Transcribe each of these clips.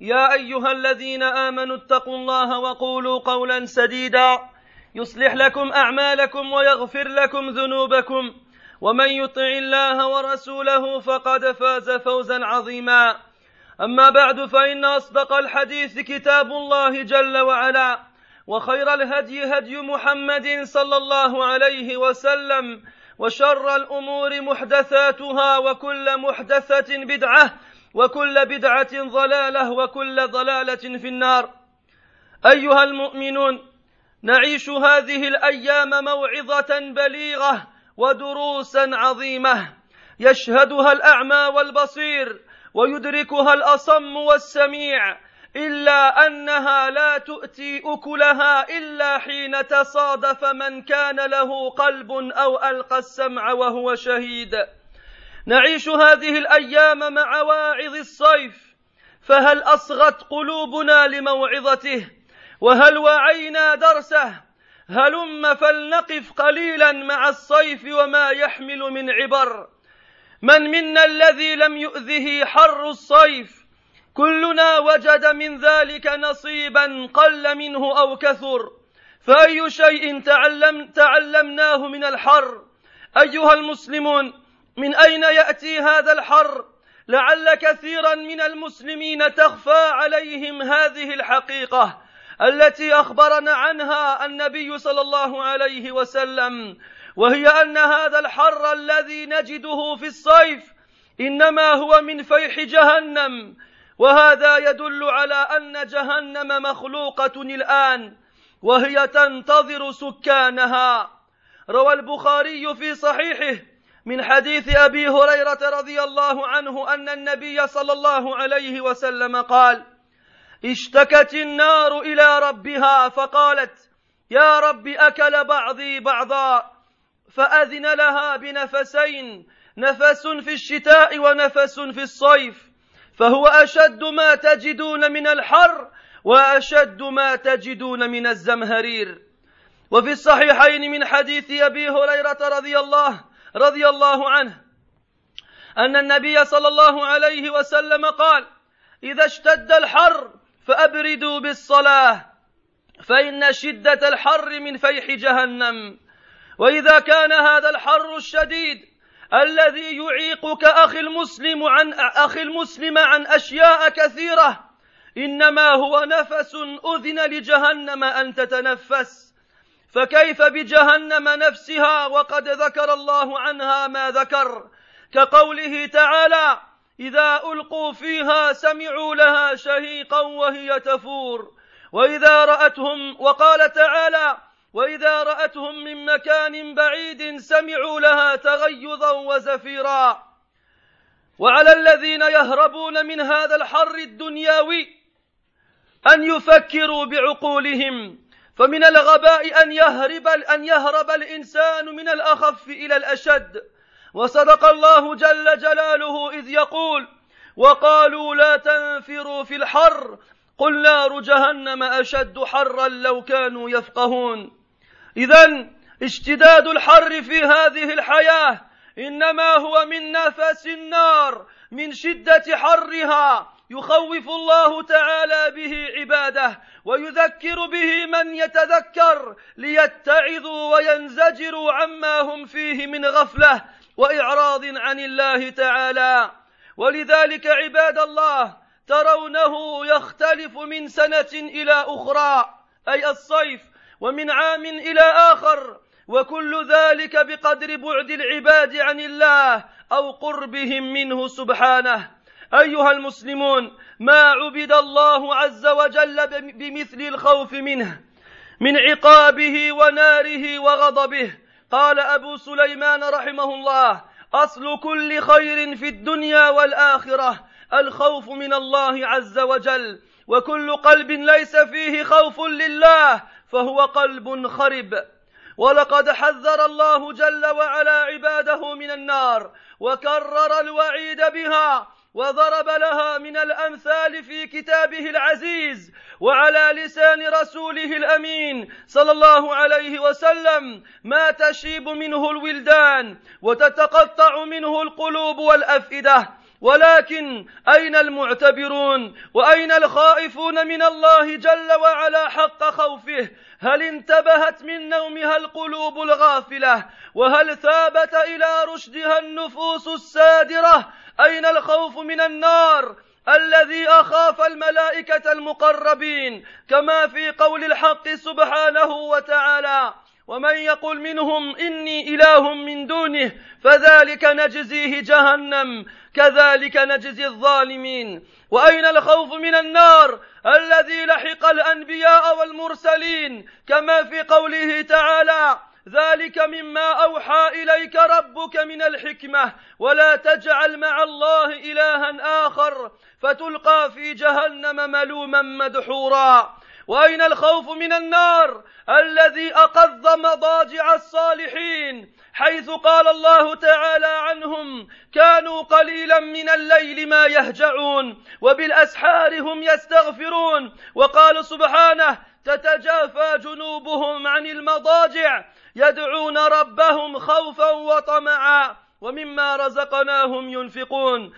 يا أيها الذين آمنوا اتقوا الله وقولوا قولا سديدا. يصلح لكم أعمالكم ويغفر لكم ذنوبكم. ومن يطع الله ورسوله فقد فاز فوزا عظيما. أما بعد فإن أصدق الحديث كتاب الله جل وعلا وخير الهدي هدي محمد صلى الله عليه وسلم وشر الأمور محدثاتها وكل محدثة بدعة وكل بدعة ضلالة وكل ضلالة في النار. أيها المؤمنون نعيش هذه الأيام موعظة بليغة ودروسا عظيمة. يشهدها الأعمى والبصير ويدركها الأصم والسميع إلا أنها لا تؤتي أكلها إلا حين تصادف من كان له قلب أو ألقى السمع وهو شهيد. نعيش هذه الأيام مع واعظ الصيف فهل أصغت قلوبنا لموعظته؟ وهل وعينا درسه؟ هلم فلنقف قليلا مع الصيف وما يحمل من عبر؟ من منا الذي لم يؤذه حر الصيف؟ كلنا وجد من ذلك نصيبا قل منه أو كثر فأي شيء تعلم تعلمناه من الحر؟ أيها المسلمون من أين يأتي هذا الحر؟ لعل كثيرا من المسلمين تخفى عليهم هذه الحقيقة التي أخبرنا عنها النبي صلى الله عليه وسلم وهي أن هذا الحر الذي نجده في الصيف إنما هو من فيح جهنم وهذا يدل على أن جهنم مخلوقة الآن وهي تنتظر سكانها. روى البخاري في صحيحه من حديث أبي هريرة رضي الله عنه أن النبي صلى الله عليه وسلم قال اشتكت النار إلى ربها فقالت يا رب أكل بعضي بعضا فأذن لها بنفسين نفس في الشتاء ونفس في الصيف فهو أشد ما تجدون من الحر وأشد ما تجدون من الزمهرير. وفي الصحيحين من حديث أبي هريرة رضي الله رضي الله عنه أن النبي صلى الله عليه وسلم قال إذا اشتد الحر فأبردوا بالصلاة فإن شدة الحر من فيح جهنم. وإذا كان هذا الحر الشديد الذي يعيقك أخي المسلم عن أخي المسلم عن أشياء كثيرة إنما هو نفس أذن لجهنم أن تتنفس. فكيف بجهنم نفسها وقد ذكر الله عنها ما ذكر كقوله تعالى إذا ألقوا فيها سمعوا لها شهيقا وهي تفور وإذا رأتهم وقال تعالى وإذا رأتهم من مكان بعيد سمعوا لها تغيظا وزفيرا وعلى الذين يهربون من هذا الحر الدنيوي أن يفكروا بعقولهم فمن الغباء أن يهرب أن يهرب الإنسان من الأخف إلى الأشد. وصدق الله جل جلاله إذ يقول وقالوا لا تنفروا في الحر. قل نار جهنم أشد حرا لو كانوا يفقهون. اذا اشتداد الحر في هذه الحياة إنما هو من نفس النار من شدة حرها. يخوف الله تعالى به عباده ويذكر به من يتذكر ليتعظوا وينزجروا عما هم فيه من غفلة وإعراض عن الله تعالى. ولذلك عباد الله ترونه يختلف من سنة إلى أخرى أي الصيف ومن عام إلى آخر وكل ذلك بقدر بعد العباد عن الله أو قربهم منه سبحانه. أيها المسلمون ما عبد الله عز وجل بمثل الخوف منه من عقابه وناره وغضبه. قال أبو سليمان رحمه الله أصل كل خير في الدنيا والآخرة الخوف من الله عز وجل. وكل قلب ليس فيه خوف لله فهو قلب خرب. ولقد حذر الله جل وعلا عباده من النار وكرر الوعيد بها وضرب لها من الأمثال في كتابه العزيز وعلى لسان رسوله الأمين صلى الله عليه وسلم ما تشيب منه الولدان وتتقطع منه القلوب والأفئدة. ولكن أين المعتبرون وأين الخائفون من الله جل وعلا حق خوفه؟ هل انتبهت من نومها القلوب الغافلة؟ وهل ثابت إلى رشدها النفوس السادرة؟ أين الخوف من النار الذي أخاف الملائكة المقربين؟ كما في قول الحق سبحانه وتعالى ومن يقل منهم إني إله من دونه فذلك نجزيه جهنم كذلك نجزي الظالمين. وأين الخوف من النار؟ الذي لحق الأنبياء والمرسلين كما في قوله تعالى ذلك مما أوحى إليك ربك من الحكمة ولا تجعل مع الله إلها آخر فتلقى في جهنم ملوما مدحورا. وأين الخوف من النار الذي اقض مضاجع الصالحين؟ حيث قال الله تعالى عنهم كانوا قليلا من الليل ما يهجعون وبالأسحار هم يستغفرون. وقال سبحانه تتجافى جنوبهم عن المضاجع يدعون ربهم خوفا وطمعا ومما رزقناهم ينفقون.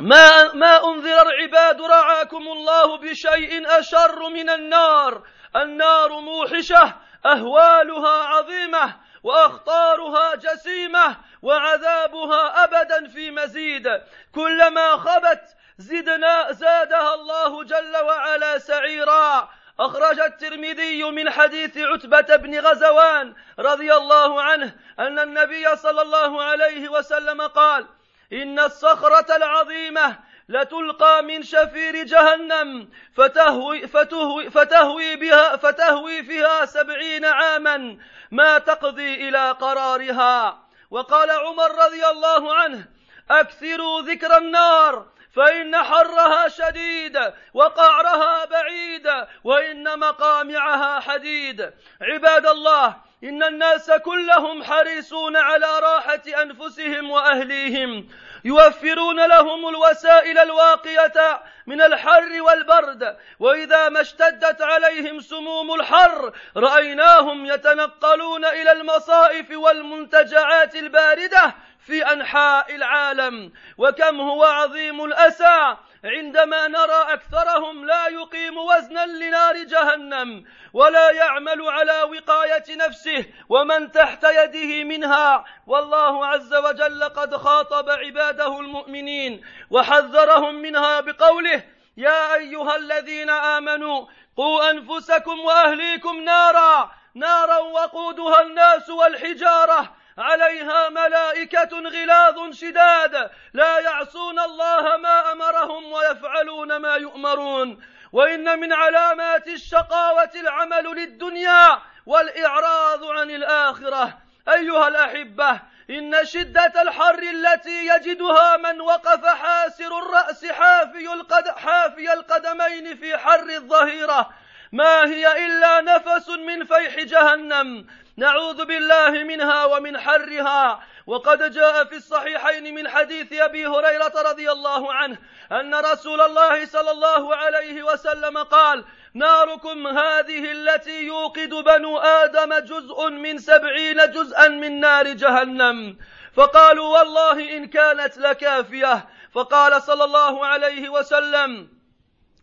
ما ما أنذر العباد رعاكم الله بشيء أشر من النار. النار موحشة أهوالها عظيمة وأخطارها جسيمة وعذابها أبدا في مزيد. كلما خبت زدنا زادها الله جل وعلا سعيرا. أخرج الترمذي من حديث عتبة بن غزوان رضي الله عنه أن النبي صلى الله عليه وسلم قال: إن الصخرة العظيمة لتلقى من شفير جهنم فتهوي, فتهوي, فتهوي, بها فتهوي فيها سبعين عاما ما تقضي إلى قرارها. وقال عمر رضي الله عنه أكثروا ذكر النار فإن حرها شديد وقعرها بعيد وإن مقامعها حديد. عباد الله إن الناس كلهم حريصون على راحة أنفسهم وأهليهم. يوفرون لهم الوسائل الواقية من الحر والبرد. وإذا ما اشتدت عليهم سموم الحر رأيناهم يتنقلون إلى المصائف والمنتجعات الباردة في أنحاء العالم. وكم هو عظيم الأسى! عندما نرى أكثرهم لا يقيم وزنا لنار جهنم ولا يعمل على وقاية نفسه ومن تحت يده منها والله عز وجل قد خاطب عباده المؤمنين وحذرهم منها بقوله يا أيها الذين آمنوا قوا أنفسكم وأهليكم نارا نارا وقودها الناس والحجارة عليها ملائكة غلاظ شداد. لا يعصون الله ما أمرهم ويفعلون ما يؤمرون. وإن من علامات الشقاوة العمل للدنيا والإعراض عن الآخرة. أيها الأحبة إن شدة الحر التي يجدها من وقف حاسر الرأس حافي, القد حافي القدمين في حر الظهيرة. ما هي إلا نفس من فيح جهنم. نعوذ بالله منها ومن حرها. وقد جاء في الصحيحين من حديث أبي هريرة رضي الله عنه أن رسول الله صلى الله عليه وسلم قال ناركم هذه التي يوقد بنو آدم جزء من سبعين جزءا من نار جهنم. فقالوا والله إن كانت لكافية. فقال صلى الله عليه وسلم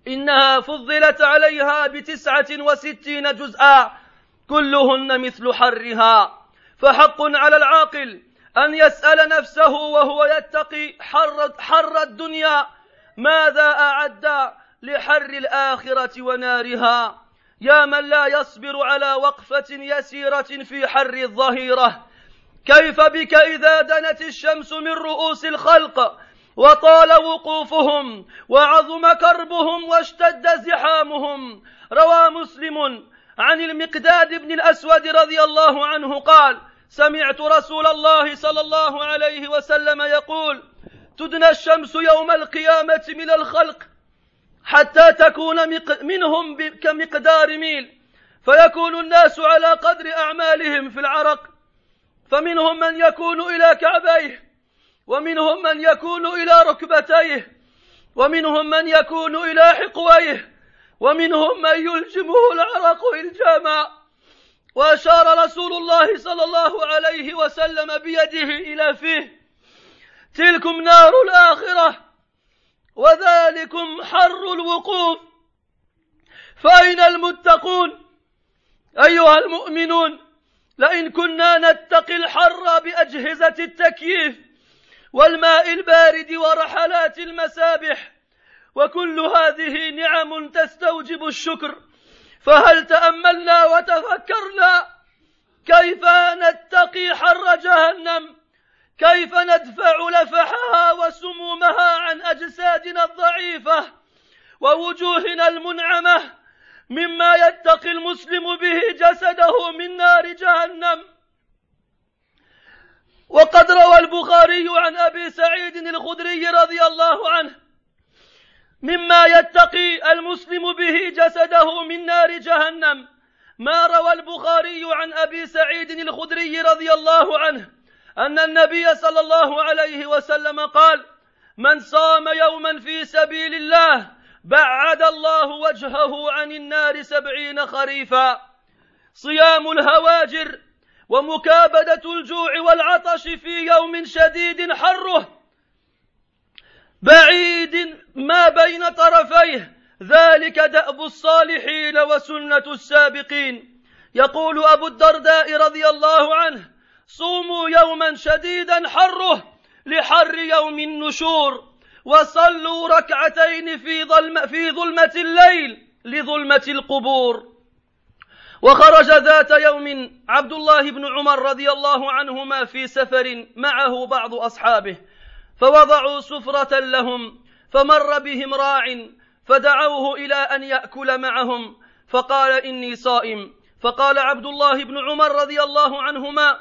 إنها فضلت عليها بتسعة وستين جزءا. كلهن مثل حرها. فحق على العاقل أن يسأل نفسه وهو يتقي حر, حر الدنيا ماذا أعد لحر الآخرة ونارها؟ يا من لا يصبر على وقفة يسيرة في حر الظهيرة. كيف بك إذا دنت الشمس من رؤوس الخلق وطال وقوفهم وعظم كربهم واشتد زحامهم؟ روى مسلم عن المقداد بن الأسود رضي الله عنه قال سمعت رسول الله صلى الله عليه وسلم يقول تدنى الشمس يوم القيامة من الخلق حتى تكون منهم كمقدار ميل فيكون الناس على قدر أعمالهم في العرق فمنهم من يكون إلى كعبيه ومنهم من يكون إلى ركبتيه ومنهم من يكون إلى حقويه. ومنهم من يلجمه العرق إلجاما وأشار رسول الله صلى الله عليه وسلم بيده إلى فيه. تلكم نار الآخرة وذلكم حر الوقوف. فأين المتقون؟ أيها المؤمنون لئن كنا نتقي الحر بأجهزة التكييف والماء البارد ورحلات المسابح وكل هذه نعم تستوجب الشكر. فهل تأملنا وتفكرنا كيف نتقي حر جهنم؟ كيف ندفع لفحها وسمومها عن أجسادنا الضعيفة ووجوهنا المنعمة مما يتقي المسلم به جسده من نار جهنم؟ وقد روى البخاري عن أبي سعيد الخدري رضي الله عنه مما يتقي المسلم به جسده من نار جهنم. ما روى البخاري عن أبي سعيد الخدري رضي الله عنه أن النبي صلى الله عليه وسلم قال من صام يوما في سبيل الله بعد الله وجهه عن النار سبعين خريفا. صيام الهواجر ومكابدة الجوع والعطش في يوم شديد حره بعيد ما بين طرفيه ذلك دأب الصالحين وسنة السابقين. يقول أبو الدرداء رضي الله عنه صوموا يوما شديدا حره لحر يوم النشور وصلوا ركعتين في ظلمة, في ظلمة الليل لظلمة القبور. وخرج ذات يوم عبد الله بن عمر رضي الله عنهما في سفر معه بعض أصحابه. فوضعوا سفرة لهم فمر بهم راع فدعوه إلى أن يأكل معهم فقال إني صائم. فقال عبد الله بن عمر رضي الله عنهما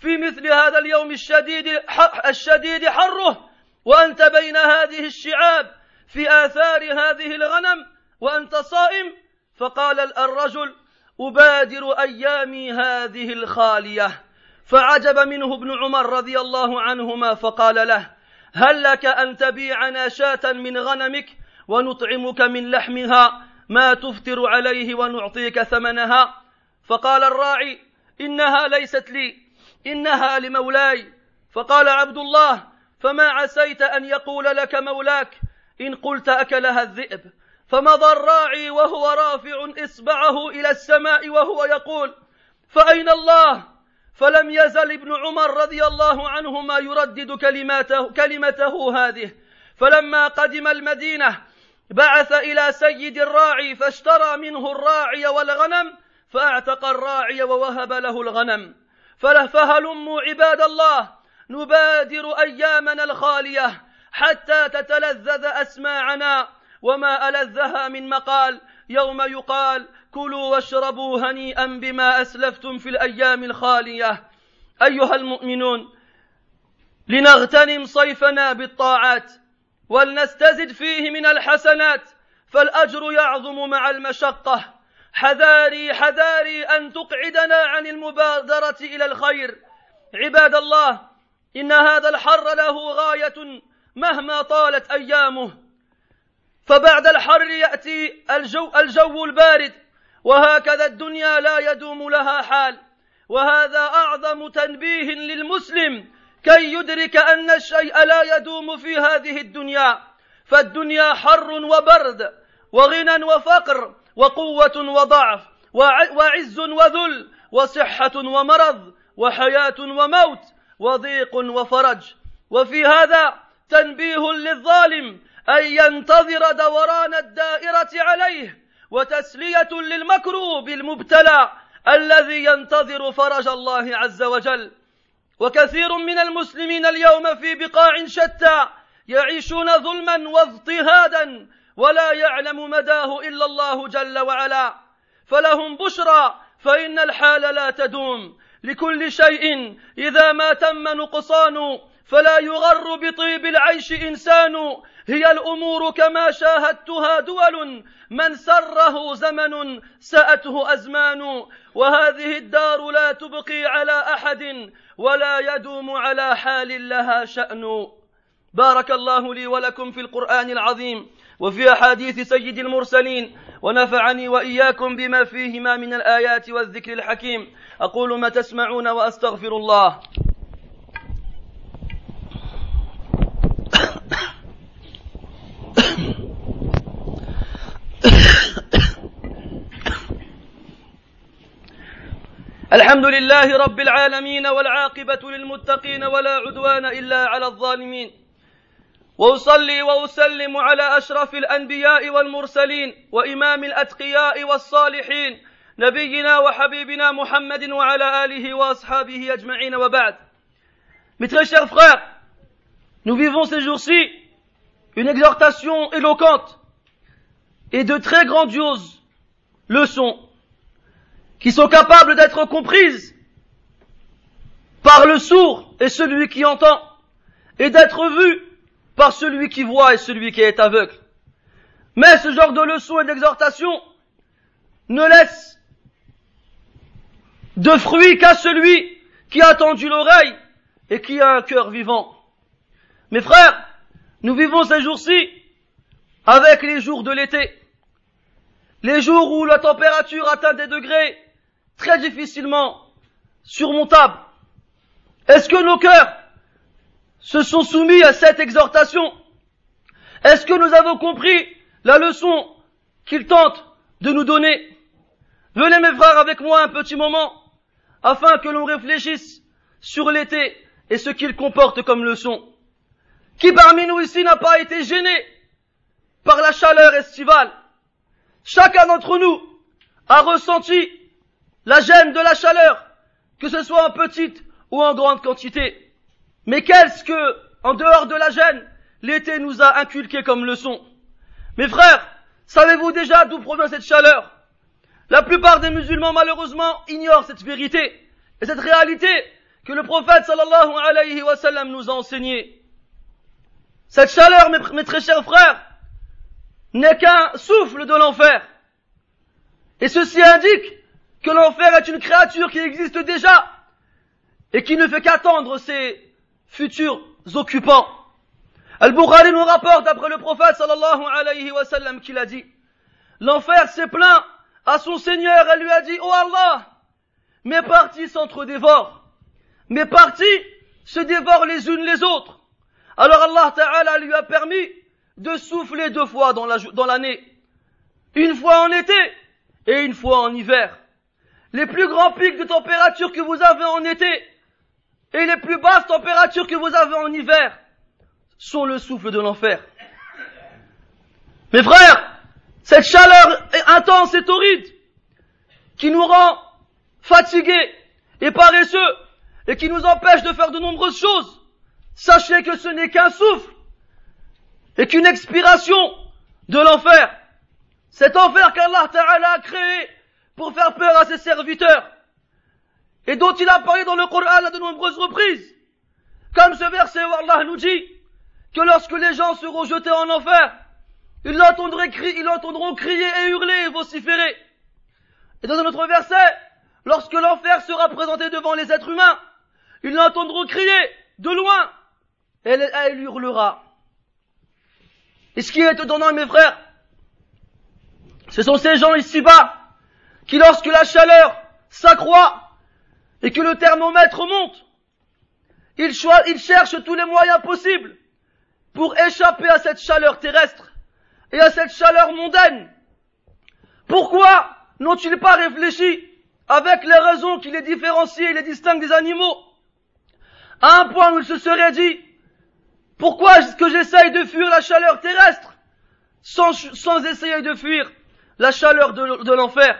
في مثل هذا اليوم الشديد الشديد حره وأنت بين هذه الشعاب في آثار هذه الغنم وأنت صائم؟ فقال الرجل أبادر أيامي هذه الخالية. فعجب منه ابن عمر رضي الله عنهما فقال له هل لك أن تبيعنا شاة من غنمك ونطعمك من لحمها ما تفطر عليه ونعطيك ثمنها؟ فقال الراعي إنها ليست لي إنها لمولاي. فقال عبد الله فما عسيت أن يقول لك مولاك؟ إن قلت أكلها الذئب. فمضى الراعي وهو رافع إصبعه إلى السماء وهو يقول فأين الله؟ فلم يزل ابن عمر رضي الله عنهما يردد كلماته كلمته هذه. فلما قدم المدينة بعث إلى سيد الراعي فاشترى منه الراعي والغنم فأعتق الراعي ووهب له الغنم. فهلموا عباد الله نبادر أيامنا الخالية حتى تتلذذ أسماعنا وما ألذها من مقال. يوم يقال كلوا واشربوا هنيئا بما أسلفتم في الأيام الخالية. أيها المؤمنون لنغتنم صيفنا بالطاعات ولنستزد فيه من الحسنات فالأجر يعظم مع المشقة. حذاري حذاري أن تقعدنا عن المبادرة إلى الخير. عباد الله إن هذا الحر له غاية مهما طالت أيامه. فبعد الحر يأتي الجو, الجو البارد. وهكذا الدنيا لا يدوم لها حال. وهذا أعظم تنبيه للمسلم كي يدرك أن الشيء لا يدوم في هذه الدنيا. فالدنيا حر وبرد وغنى وفقر وقوة وضعف وعز وذل وصحة ومرض وحياة وموت وضيق وفرج. وفي هذا تنبيه للظالم أن ينتظر دوران الدائرة عليه. وتسلية للمكروب المبتلى الذي ينتظر فرج الله عز وجل. وكثير من المسلمين اليوم في بقاع شتى يعيشون ظلما واضطهادا ولا يعلم مداه إلا الله جل وعلا. فلهم بشرى فإن الحال لا تدوم. لكل شيء إذا ما تم نقصان فلا يغر بطيب العيش إنسان. هي الأمور كما شاهدتها دول. من سره زمن سأته أزمان. وهذه الدار لا تبقي على أحد ولا يدوم على حال لها شأن. بارك الله لي ولكم في القرآن العظيم وفي أحاديث سيد المرسلين. ونفعني وإياكم بما فيهما من الآيات والذكر الحكيم. أقول ما تسمعون وأستغفر الله. الحمد لله رب العالمين والعاقبة للمتقين ولا عدوان إلا على الظالمين. وأصلي وأسلم على أشرف الأنبياء والمرسلين وإمام الأتقياء والصالحين نبينا وحبيبنا محمد وعلى آله وأصحابه أجمعين وبعد. Mes très chers frères, nous vivons ces jours-ci une exhortation éloquente et de très grandioses leçons. Qui sont capables d'être comprises par le sourd et celui qui entend, et d'être vues par celui qui voit et celui qui est aveugle. Mais ce genre de leçon et d'exhortation ne laisse de fruit qu'à celui qui a tendu l'oreille et qui a un cœur vivant. Mes frères, nous vivons ces jours-ci avec les jours de l'été, les jours où la température atteint des degrés très difficilement surmontable. Est-ce que nos cœurs se sont soumis à cette exhortation? Est-ce que nous avons compris la leçon qu'il tente de nous donner? Venez mes frères avec moi un petit moment afin que l'on réfléchisse sur l'été et ce qu'il comporte comme leçon. Qui parmi nous ici n'a pas été gêné par la chaleur estivale? Chacun d'entre nous a ressenti la gêne de la chaleur, que ce soit en petite ou en grande quantité. Mais qu'est-ce que, en dehors de la gêne, l'été nous a inculqué comme leçon? Mes frères, savez-vous déjà d'où provient cette chaleur? La plupart des musulmans, malheureusement, ignorent cette vérité et cette réalité que le prophète sallallahu alayhi wa nous a enseigné. Cette chaleur, mes très chers frères, n'est qu'un souffle de l'enfer. Et ceci indique que l'enfer est une créature qui existe déjà et qui ne fait qu'attendre ses futurs occupants. Al-Bukhari nous rapporte après le prophète sallallahu alayhi wa sallam qu'il a dit L'enfer s'est plaint à son Seigneur et lui a dit Oh Allah, mes parties s'entre-dévorent, mes parties se dévorent les unes les autres. Alors Allah Ta'ala lui a permis de souffler deux fois dans l'année, une fois en été et une fois en hiver les plus grands pics de température que vous avez en été et les plus basses températures que vous avez en hiver sont le souffle de l'enfer. Mes frères, cette chaleur intense et torride qui nous rend fatigués et paresseux et qui nous empêche de faire de nombreuses choses, sachez que ce n'est qu'un souffle et qu'une expiration de l'enfer. Cet enfer qu'Allah Ta'ala a créé pour faire peur à ses serviteurs, et dont il a parlé dans le Coran à de nombreuses reprises, comme ce verset où Allah nous dit que lorsque les gens seront jetés en enfer, ils l'entendront crier, et hurler et vociférer. Et dans un autre verset, lorsque l'enfer sera présenté devant les êtres humains, ils l'entendront crier de loin et elle, hurlera. Et ce qui est étonnant, mes frères, ce sont ces gens ici-bas qui lorsque la chaleur s'accroît et que le thermomètre monte, il, il cherche tous les moyens possibles pour échapper à cette chaleur terrestre et à cette chaleur mondaine. Pourquoi n'ont-ils pas réfléchi avec les raisons qui les différencient et les distinguent des animaux? À un point où ils se seraient dit pourquoi est-ce que j'essaye de fuir la chaleur terrestre sans, sans essayer de fuir la chaleur de, l'enfer?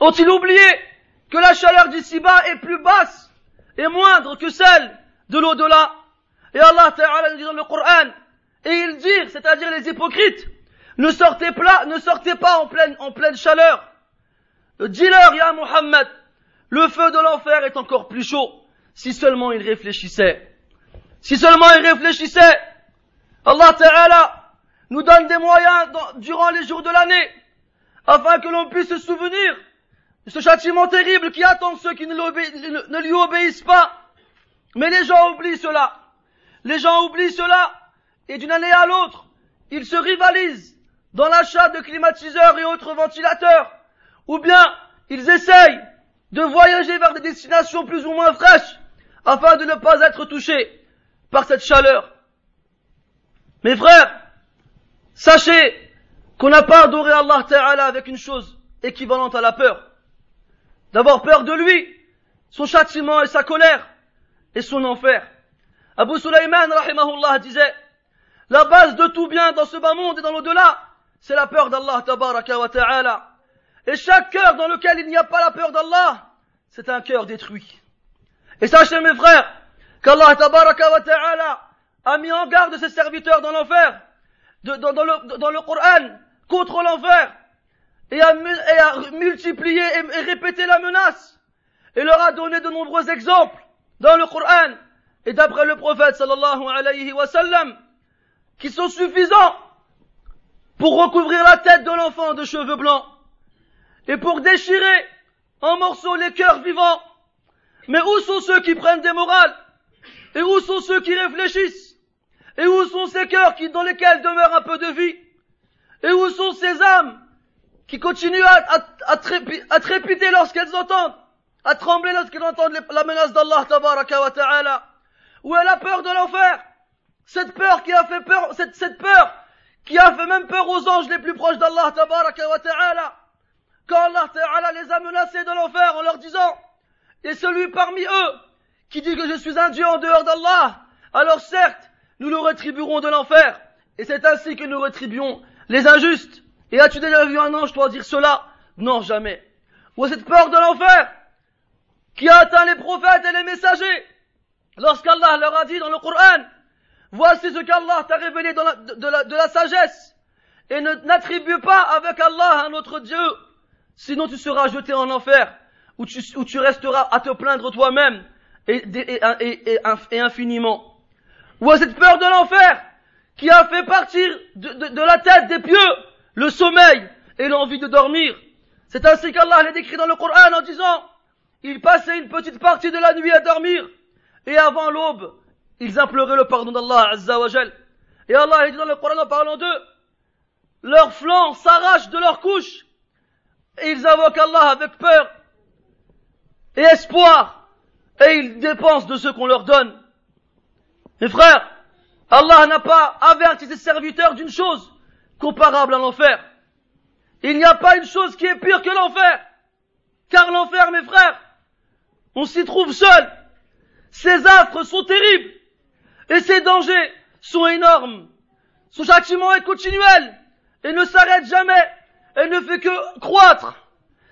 Ont-ils oublié que la chaleur d'ici-bas est plus basse et moindre que celle de l'au-delà? Et Allah Ta'ala dit dans le Coran, et ils disent, c'est-à-dire les hypocrites, ne sortez pas, ne sortez pas en pleine, en pleine chaleur. Dis-leur, Ya Muhammad, le feu de l'enfer est encore plus chaud, si seulement ils réfléchissaient. Si seulement ils réfléchissaient, Allah Ta'ala nous donne des moyens durant les jours de l'année, afin que l'on puisse se souvenir ce châtiment terrible qui attend ceux qui ne, lui obéissent pas. Mais les gens oublient cela. Les gens oublient cela, et d'une année à l'autre, ils se rivalisent dans l'achat de climatiseurs et autres ventilateurs, ou bien ils essayent de voyager vers des destinations plus ou moins fraîches, afin de ne pas être touchés par cette chaleur. Mes frères, sachez qu'on n'a pas adoré Allah Ta'ala avec une chose équivalente à la peur. D'avoir peur de lui, son châtiment et sa colère, et son enfer. Abu Sulaiman, rahimahullah, disait, la base de tout bien dans ce bas monde et dans l'au-delà, c'est la peur d'Allah tabaraka wa ta'ala. Et chaque cœur dans lequel il n'y a pas la peur d'Allah, c'est un cœur détruit. Et sachez mes frères, qu'Allah tabaraka wa ta'ala a mis en garde ses serviteurs dans l'enfer, dans, le, dans le Coran, contre l'enfer, et a, multiplié et, répété la menace, et leur a donné de nombreux exemples dans le Coran, et d'après le prophète sallallahu alayhi wa sallam, qui sont suffisants pour recouvrir la tête de l'enfant de cheveux blancs et pour déchirer en morceaux les cœurs vivants. Mais où sont ceux qui prennent des morales Et où sont ceux qui réfléchissent Et où sont ces cœurs qui, dans lesquels demeure un peu de vie Et où sont ces âmes qui continuent à, à, trépiter lorsqu'elles entendent, à trembler lorsqu'elles entendent la menace d'Allah tabaraka wa ta'ala Où est la peur de l'enfer Cette peur qui a fait peur, cette, cette peur qui a fait même peur aux anges les plus proches d'Allah tabaraka wa ta'ala. Quand Allah ta'ala les a menacés de l'enfer en leur disant, et celui parmi eux qui dit que je suis un Dieu en dehors d'Allah, alors certes, nous le rétribuerons de l'enfer. Et c'est ainsi que nous rétribuons les injustes. Et as-tu déjà vu un ange, toi, dire cela? Non, jamais. Ou cette peur de l'enfer qui a atteint les prophètes et les messagers lorsqu'Allah leur a dit dans le Coran Voici ce qu'Allah t'a révélé de, la, sagesse. Et n'attribue pas avec Allah un autre Dieu. Sinon tu seras jeté en enfer. Où tu, resteras à te plaindre toi-même. Et, et, infiniment. Ou cette peur de l'enfer. Qui a fait partir de, la tête des pieux le sommeil et l'envie de dormir. C'est ainsi qu'Allah l'a décrit dans le Coran en disant, il passait une petite partie de la nuit à dormir, et avant l'aube, ils imploraient le pardon d'Allah Azza wa Et Allah dit dans le Coran en parlant d'eux, leurs flancs s'arrachent de leurs couches et ils invoquent Allah avec peur et espoir et ils dépensent de ce qu'on leur donne. Mes frères, Allah n'a pas averti ses serviteurs d'une chose comparable à l'enfer. Il n'y a pas une chose qui est pire que l'enfer. Car l'enfer, mes frères, on s'y trouve seul. Ses affres sont terribles. Et ses dangers sont énormes. Son châtiment est continuel et ne s'arrête jamais et ne fait que croître.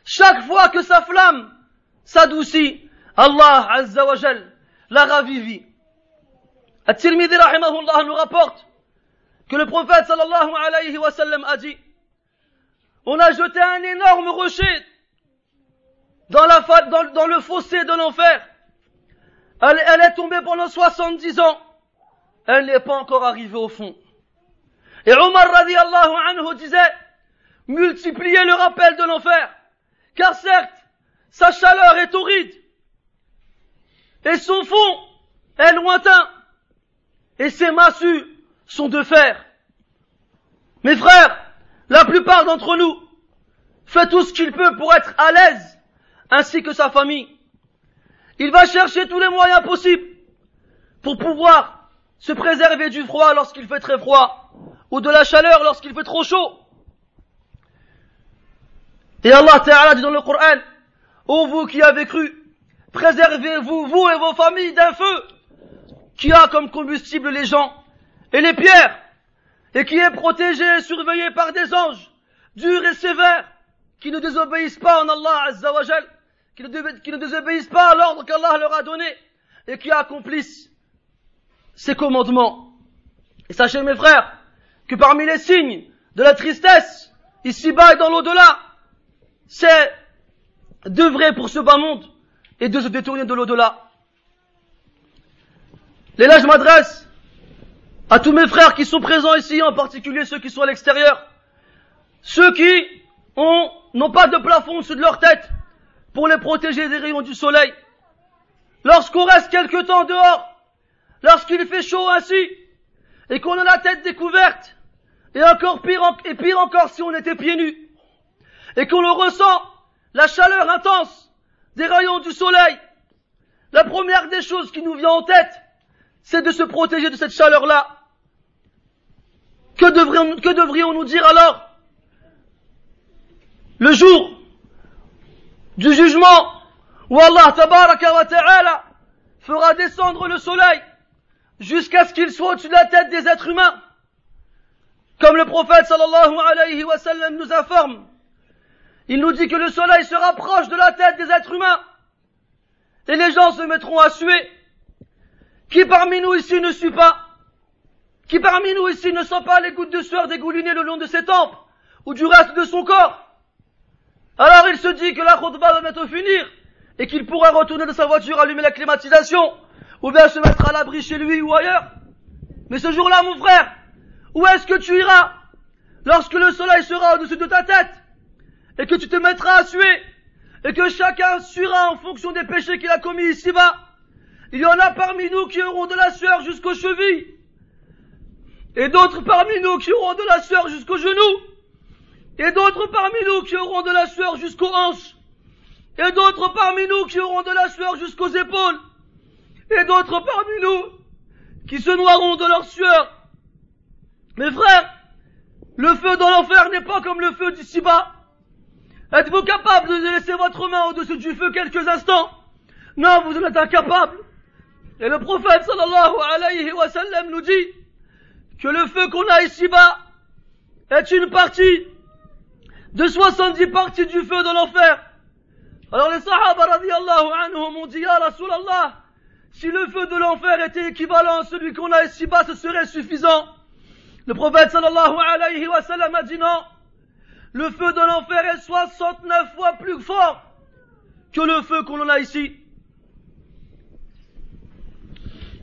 Chaque fois que sa flamme s'adoucit, Allah Azza wa la ravivit. At-Tirmidhi rahimahullah nous rapporte que le prophète sallallahu alayhi wa sallam a dit on a jeté un énorme rocher dans, le fossé de l'enfer. Elle, est tombée pendant 70 ans elle n'est pas encore arrivée au fond. Et Omar radiallahu anhu disait, multipliez le rappel de l'enfer, car certes, sa chaleur est horrible, et son fond est lointain, et ses massues sont de fer. Mes frères, la plupart d'entre nous fait tout ce qu'il peut pour être à l'aise, ainsi que sa famille. Il va chercher tous les moyens possibles pour pouvoir se préserver du froid lorsqu'il fait très froid, ou de la chaleur lorsqu'il fait trop chaud. Et Allah Ta'ala dit dans le Coran, ô vous qui avez cru, préservez-vous, vous et vos familles, d'un feu qui a comme combustible les gens et les pierres, et qui est protégé et surveillé par des anges, durs et sévères, qui ne désobéissent pas en Allah Azzawajal, qui ne, désobéissent pas à l'ordre qu'Allah leur a donné, et qui accomplissent ses commandements. Et sachez mes frères, que parmi les signes de la tristesse, ici-bas et dans l'au-delà, c'est d'œuvrer pour ce bas monde et de se détourner de l'au-delà. Et là, je m'adresse à tous mes frères qui sont présents ici, en particulier ceux qui sont à l'extérieur, ceux qui n'ont pas de plafond au-dessus de leur tête pour les protéger des rayons du soleil. Lorsqu'on reste quelque temps dehors, lorsqu'il fait chaud ainsi, et qu'on a la tête découverte, et encore pire, et pire encore si on était pieds nus, et qu'on ressent, la chaleur intense des rayons du soleil, la première des choses qui nous vient en tête, c'est de se protéger de cette chaleur-là. Que devrions, que devrions-nous dire alors? Le jour du jugement où Allah tabaraka wa ta'ala fera descendre le soleil jusqu'à ce qu'il soit au-dessus de la tête des êtres humains. Comme le prophète sallallahu alayhi wa sallam nous informe, il nous dit que le soleil se rapproche de la tête des êtres humains. Et les gens se mettront à suer. Qui parmi nous ici ne suit pas? Qui parmi nous ici ne sent pas les gouttes de sueur dégoulinées le long de ses tempes ou du reste de son corps Alors il se dit que la khutbah va bientôt finir et qu'il pourra retourner dans sa voiture, allumer la climatisation ou bien se mettre à l'abri chez lui ou ailleurs. Mais ce jour-là, mon frère, où est-ce que tu iras lorsque le soleil sera au-dessus de ta tête et que tu te mettras à suer et que chacun suera en fonction des péchés qu'il a commis ici-bas? Il y en a parmi nous qui auront de la sueur jusqu'aux chevilles. Et d'autres parmi nous qui auront de la sueur jusqu'aux genoux. Et d'autres parmi nous qui auront de la sueur jusqu'aux hanches. Et d'autres parmi nous qui auront de la sueur jusqu'aux épaules. Et d'autres parmi nous qui se noieront de leur sueur. Mes frères, le feu dans l'enfer n'est pas comme le feu d'ici-bas. Êtes-vous capable de laisser votre main au-dessus du feu quelques instants? Non, vous en êtes incapable. Et le prophète sallallahu alayhi wa sallam nous dit que le feu qu'on a ici-bas est une partie de 70 parties du feu de l'enfer. Alors les sahaba radiallahu anhum ont dit, Ya Rasulallah, si le feu de l'enfer était équivalent à celui qu'on a ici-bas, ce serait suffisant. Le prophète sallallahu alayhi wa sallam a dit non. Le feu de l'enfer est 69 fois plus fort que le feu qu'on a ici.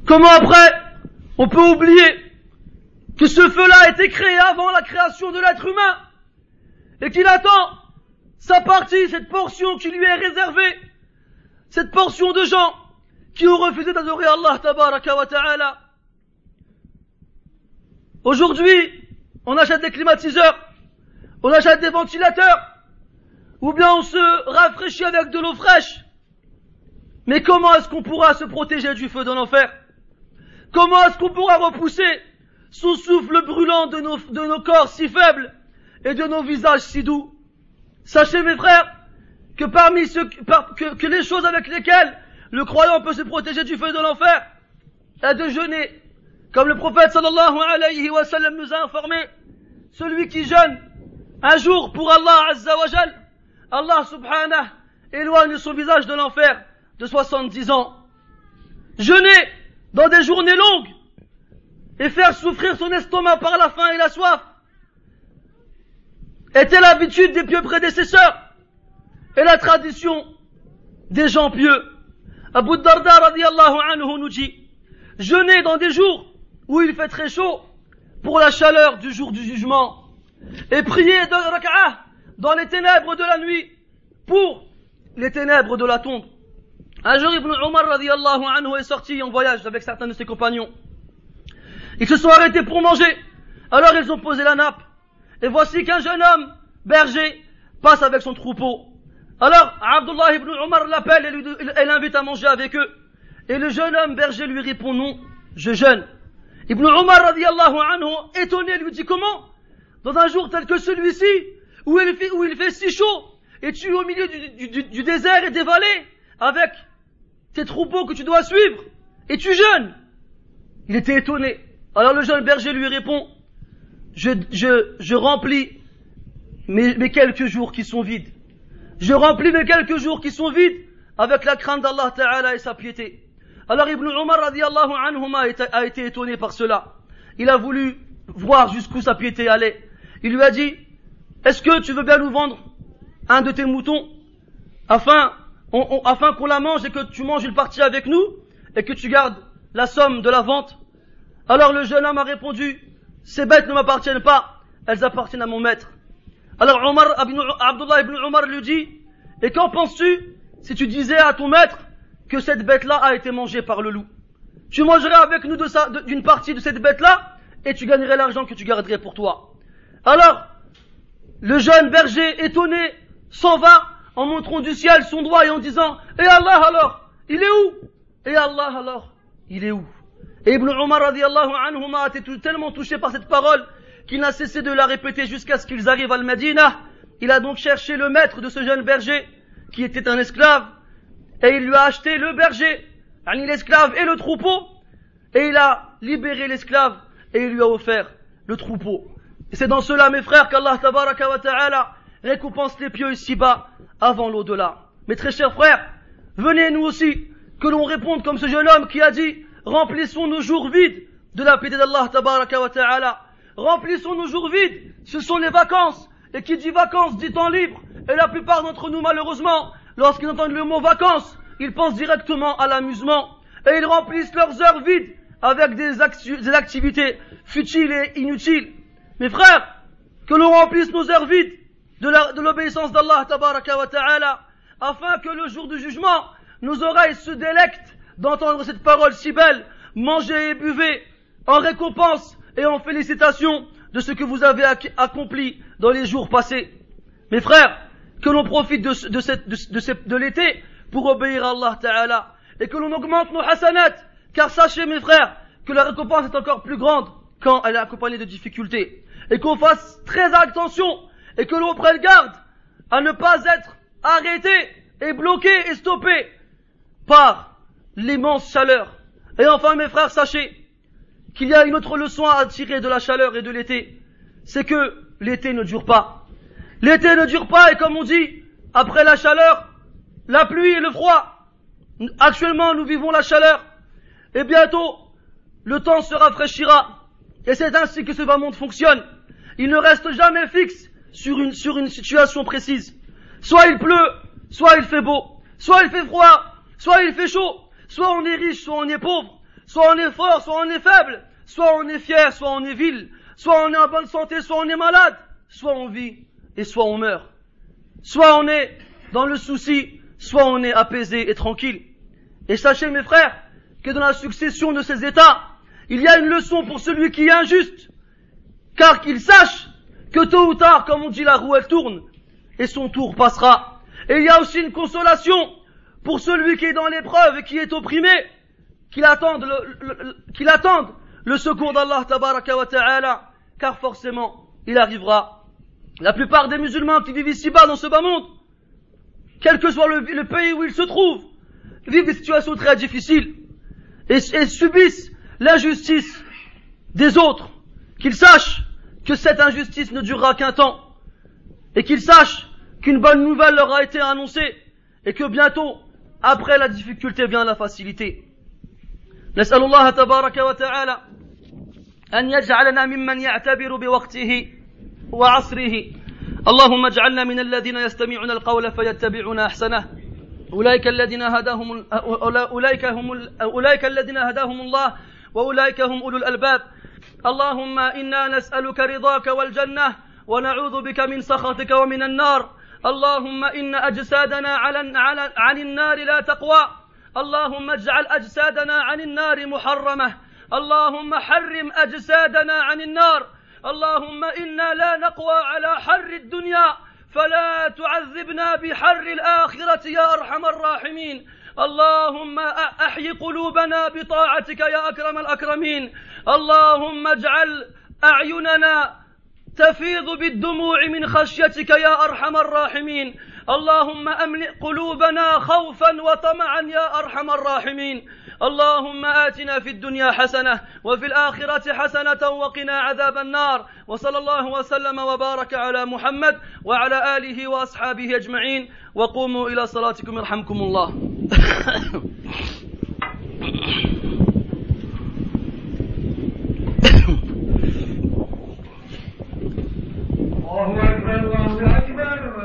Comment après on peut oublier que ce feu-là a été créé avant la création de l'être humain. Et qu'il attend sa partie, cette portion qui lui est réservée, cette portion de gens qui ont refusé d'adorer Allah tabaraka wa ta'ala. Aujourd'hui, on achète des climatiseurs, on achète des ventilateurs, ou bien on se rafraîchit avec de l'eau fraîche. Mais comment est-ce qu'on pourra se protéger du feu de l'enfer? Comment est-ce qu'on pourra repousser son souffle brûlant de nos, corps si faibles et de nos visages si doux Sachez mes frères que parmi ceux, que, que les choses avec lesquelles le croyant peut se protéger du feu de l'enfer est de jeûner. Comme le prophète sallallahu alayhi wa sallam nous a informé, celui qui jeûne un jour pour Allah azza wa Allah subhanahu éloigne son visage de l'enfer de 70 ans. Jeûner dans des journées longues et faire souffrir son estomac par la faim et la soif était l'habitude des pieux prédécesseurs et la tradition des gens pieux. Abu Darda radiallahu anhu nous dit, jeûnez dans des jours où il fait très chaud pour la chaleur du jour du jugement et priez de rak'ah dans les ténèbres de la nuit pour les ténèbres de la tombe. Un jour, Ibn Omar radiallahu anhu est sorti en voyage avec certains de ses compagnons. Ils se sont arrêtés pour manger. Alors ils ont posé la nappe. Et voici qu'un jeune homme, berger, passe avec son troupeau. Alors, Abdullah ibn Omar l'appelle et l'invite à manger avec eux. Et le jeune homme berger lui répond non, je jeûne. Ibn Omar radiallahu anhu, étonné, lui dit comment? Dans un jour tel que celui-ci, où il fait, si chaud, et tu es au milieu du, du désert et des vallées, avec tes troupeaux que tu dois suivre, et tu jeûnes? Il était étonné. Alors le jeune berger lui répond, je, remplis mes, quelques jours qui sont vides. Je remplis mes quelques jours qui sont vides avec la crainte d'Allah Ta'ala et sa piété. Alors Ibn Umar radiallahu anhuma a été étonné par cela. Il a voulu voir jusqu'où sa piété allait. Il lui a dit, est-ce que tu veux bien nous vendre un de tes moutons afin, afin qu'on la mange et que tu manges une partie avec nous et que tu gardes la somme de la vente? Alors le jeune homme a répondu, ces bêtes ne m'appartiennent pas, elles appartiennent à mon maître. Alors Omar, Abdullah ibn Omar lui dit, et qu'en penses-tu si tu disais à ton maître que cette bête-là a été mangée par le loup? Tu mangerais avec nous d'une partie de cette bête-là et tu gagnerais l'argent que tu garderais pour toi. Alors, le jeune berger étonné s'en va en montrant du ciel son doigt et en disant, et Allah alors, il est où? Et Allah alors, il est où? Et Ibn Umar radiallahu anhu a été tellement touché par cette parole qu'il n'a cessé de la répéter jusqu'à ce qu'ils arrivent à Al-Madinah. Il a donc cherché le maître de ce jeune berger, qui était un esclave, et il lui a acheté le berger, l'esclave et le troupeau, et il a libéré l'esclave, et il lui a offert le troupeau. Et c'est dans cela, mes frères, qu'Allah wa ta'ala récompense les pieux ici-bas avant l'au-delà. Mes très chers frères, venez nous aussi que l'on réponde comme ce jeune homme qui a dit remplissons nos jours vides de la piété d'Allah wa ta'ala. Remplissons nos jours vides, ce sont les vacances. Et qui dit vacances dit temps libre. Et la plupart d'entre nous, malheureusement, lorsqu'ils entendent le mot vacances, ils pensent directement à l'amusement. Et ils remplissent leurs heures vides avec des, activités futiles et inutiles. Mes frères, que l'on remplisse nos heures vides de l'obéissance d'Allah wa ta'ala, afin que le jour du jugement, nos oreilles se délectent d'entendre cette parole si belle, mangez et buvez, en récompense et en félicitations de ce que vous avez accompli dans les jours passés. Mes frères, que l'on profite de l'été pour obéir à Allah Ta'ala et que l'on augmente nos hasanats, car sachez mes frères que la récompense est encore plus grande quand elle est accompagnée de difficultés. Et qu'on fasse très attention et que l'on prenne garde à ne pas être arrêté et bloqué et stoppé par l'immense chaleur. Et enfin, mes frères, sachez qu'il y a une autre leçon à tirer de la chaleur et de l'été. C'est que l'été ne dure pas. L'été ne dure pas et comme on dit, après la chaleur, la pluie et le froid. Actuellement, nous vivons la chaleur et bientôt, le temps se rafraîchira. Et c'est ainsi que ce bas monde fonctionne. Il ne reste jamais fixe sur une, sur une situation précise. Soit il pleut, soit il fait beau, soit il fait froid, soit il fait chaud, soit on est riche, soit on est pauvre, soit on est fort, soit on est faible, soit on est fier, soit on est vil, soit on est en bonne santé, soit on est malade, soit on vit et soit on meurt. Soit on est dans le souci, soit on est apaisé et tranquille. Et sachez mes frères que dans la succession de ces états, il y a une leçon pour celui qui est injuste, car qu'il sache que tôt ou tard, comme on dit, la roue elle tourne, et son tour passera. Et il y a aussi une consolation pour celui qui est dans l'épreuve et qui est opprimé, qu'il attende le, qu'il attende le secours d'Allah tabaraka wa ta'ala, car forcément, il arrivera. La plupart des musulmans qui vivent ici-bas dans ce bas monde, quel que soit le, pays où ils se trouvent, vivent des situations très difficiles et subissent l'injustice des autres, qu'ils sachent que cette injustice ne durera qu'un temps, et qu'ils sachent qu'une bonne nouvelle leur a été annoncée, et que bientôt, après la difficulté vient la facilité. نسأل الله تبارك وتعالى أن يجعلنا ممن يعتبر بوقته وعصره اللهم اجعلنا من الذين يستمعون القول فيتبعون أحسنه أولئك الذين هداهم أولئك هم أولئك الذين هداهم الله واولئك هم اولو الالباب اللهم أنا نسالك رضاك والجنه ونعوذ بك من سخطك ومن النار اللهم إن أجسادنا على عن النار لا تقوى. اللهم اجعل أجسادنا عن النار محرمة. اللهم حرم أجسادنا عن النار. اللهم إنا لا نقوى على حر الدنيا. فلا تعذبنا بحر الآخرة يا أرحم الراحمين. اللهم أحي قلوبنا بطاعتك يا أكرم الأكرمين. اللهم اجعل أعيننا تفيض بالدموع من خشيتك يا أرحم الراحمين. اللهم أملئ قلوبنا خوفا وطمعا يا أرحم الراحمين. اللهم آتنا في الدنيا حسنة وفي الآخرة حسنة وقنا عذاب النار. وصلى الله وسلم وبارك على محمد وعلى آله وأصحابه أجمعين. وقوموا إلى صلاتكم يرحمكم الله.